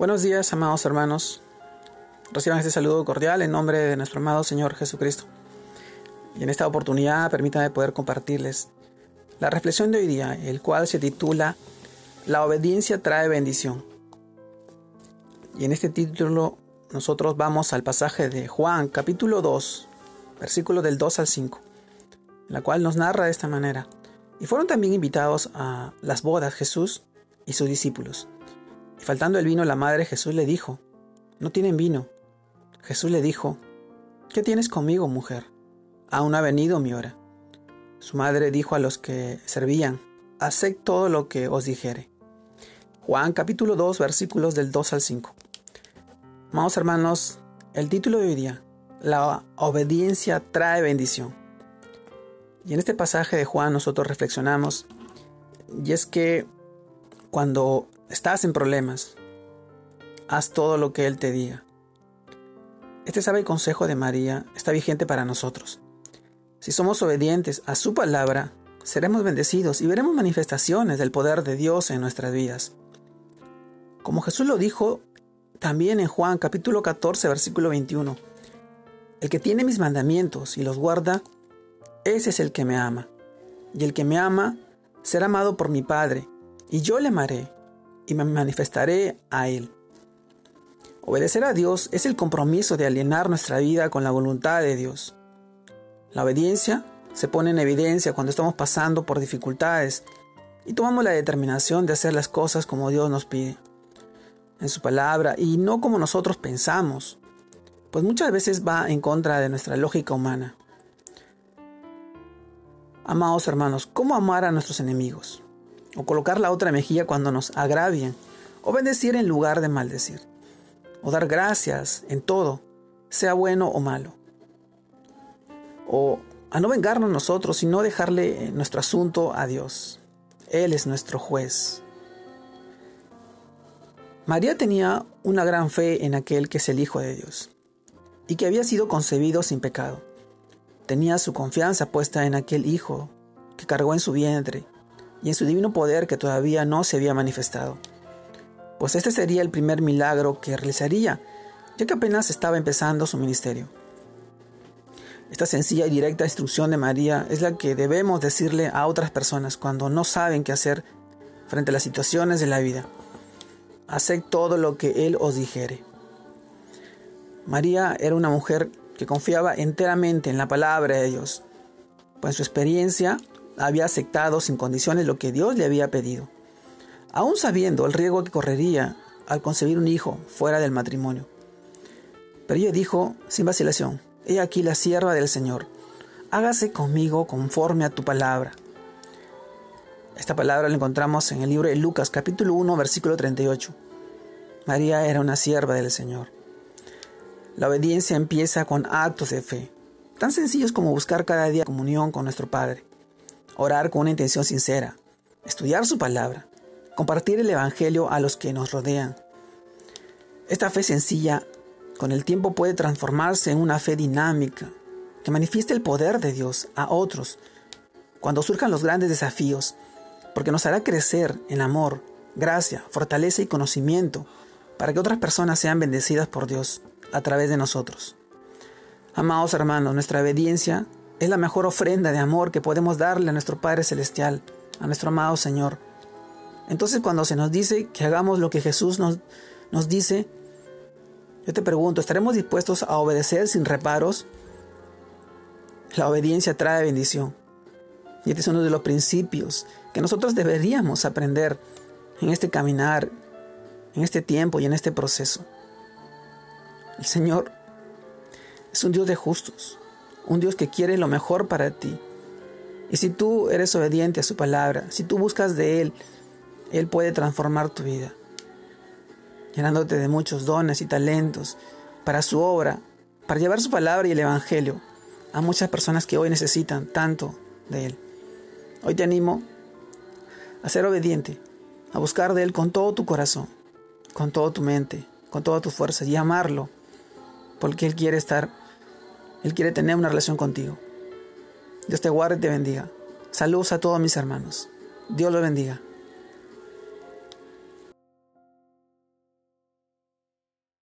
Buenos días, amados hermanos. Reciban este saludo cordial en nombre de nuestro amado Señor Jesucristo. Y en esta oportunidad permítanme poder compartirles la reflexión de hoy día, el cual se titula La obediencia trae bendición. Y en este título nosotros vamos al pasaje de Juan capítulo 2, versículo del 2 al 5, en la cual nos narra de esta manera. Y fueron también invitados a las bodas Jesús y sus discípulos. Y faltando el vino, la madre Jesús le dijo, No tienen vino. Jesús le dijo, ¿Qué tienes conmigo, mujer? Aún ha venido mi hora. Su madre dijo a los que servían, Haced todo lo que os dijere. Juan capítulo 2 versículos del 2 al 5. Amados hermanos, el título de hoy día, La obediencia trae bendición. Y en este pasaje de Juan nosotros reflexionamos, y es que cuando estás en problemas, haz todo lo que Él te diga. Este sabe consejo de María está vigente para nosotros. Si somos obedientes a su palabra, seremos bendecidos y veremos manifestaciones del poder de Dios en nuestras vidas. Como Jesús lo dijo también en Juan capítulo 14 versículo 21, el que tiene mis mandamientos y los guarda, ese es el que me ama. Y el que me ama será amado por mi Padre, y yo le amaré y me manifestaré a Él. Obedecer a Dios es el compromiso de alienar nuestra vida con la voluntad de Dios. La obediencia se pone en evidencia cuando estamos pasando por dificultades y tomamos la determinación de hacer las cosas como Dios nos pide, en su palabra y no como nosotros pensamos, pues muchas veces va en contra de nuestra lógica humana. Amados hermanos, ¿cómo amar a nuestros enemigos? O colocar la otra mejilla cuando nos agravien, o bendecir en lugar de maldecir, o dar gracias en todo, sea bueno o malo, o a no vengarnos nosotros, sino dejarle nuestro asunto a Dios. Él es nuestro juez. María tenía una gran fe en aquel que es el Hijo de Dios, y que había sido concebido sin pecado. Tenía su confianza puesta en aquel Hijo que cargó en su vientre y en su divino poder que todavía no se había manifestado. Pues este sería el primer milagro que realizaría, ya que apenas estaba empezando su ministerio. Esta sencilla y directa instrucción de María es la que debemos decirle a otras personas cuando no saben qué hacer frente a las situaciones de la vida. Haced todo lo que Él os dijere. María era una mujer que confiaba enteramente en la palabra de Dios, pues en su experiencia había aceptado sin condiciones lo que Dios le había pedido, aún sabiendo el riesgo que correría al concebir un hijo fuera del matrimonio. Pero ella dijo, sin vacilación, He aquí la sierva del Señor, hágase conmigo conforme a tu palabra. Esta palabra la encontramos en el libro de Lucas capítulo 1 versículo 38. María era una sierva del Señor. La obediencia empieza con actos de fe, tan sencillos como buscar cada día comunión con nuestro Padre orar con una intención sincera, estudiar su palabra, compartir el Evangelio a los que nos rodean. Esta fe sencilla con el tiempo puede transformarse en una fe dinámica que manifieste el poder de Dios a otros cuando surjan los grandes desafíos, porque nos hará crecer en amor, gracia, fortaleza y conocimiento para que otras personas sean bendecidas por Dios a través de nosotros. Amados hermanos, nuestra obediencia es la mejor ofrenda de amor que podemos darle a nuestro Padre Celestial, a nuestro amado Señor. Entonces cuando se nos dice que hagamos lo que Jesús nos, nos dice, yo te pregunto, ¿estaremos dispuestos a obedecer sin reparos? La obediencia trae bendición. Y este es uno de los principios que nosotros deberíamos aprender en este caminar, en este tiempo y en este proceso. El Señor es un Dios de justos un Dios que quiere lo mejor para ti. Y si tú eres obediente a su palabra, si tú buscas de Él, Él puede transformar tu vida, llenándote de muchos dones y talentos para su obra, para llevar su palabra y el Evangelio a muchas personas que hoy necesitan tanto de Él. Hoy te animo a ser obediente, a buscar de Él con todo tu corazón, con toda tu mente, con toda tu fuerza y amarlo, porque Él quiere estar él quiere tener una relación contigo. Dios te guarde y te bendiga. Saludos a todos mis hermanos. Dios los bendiga.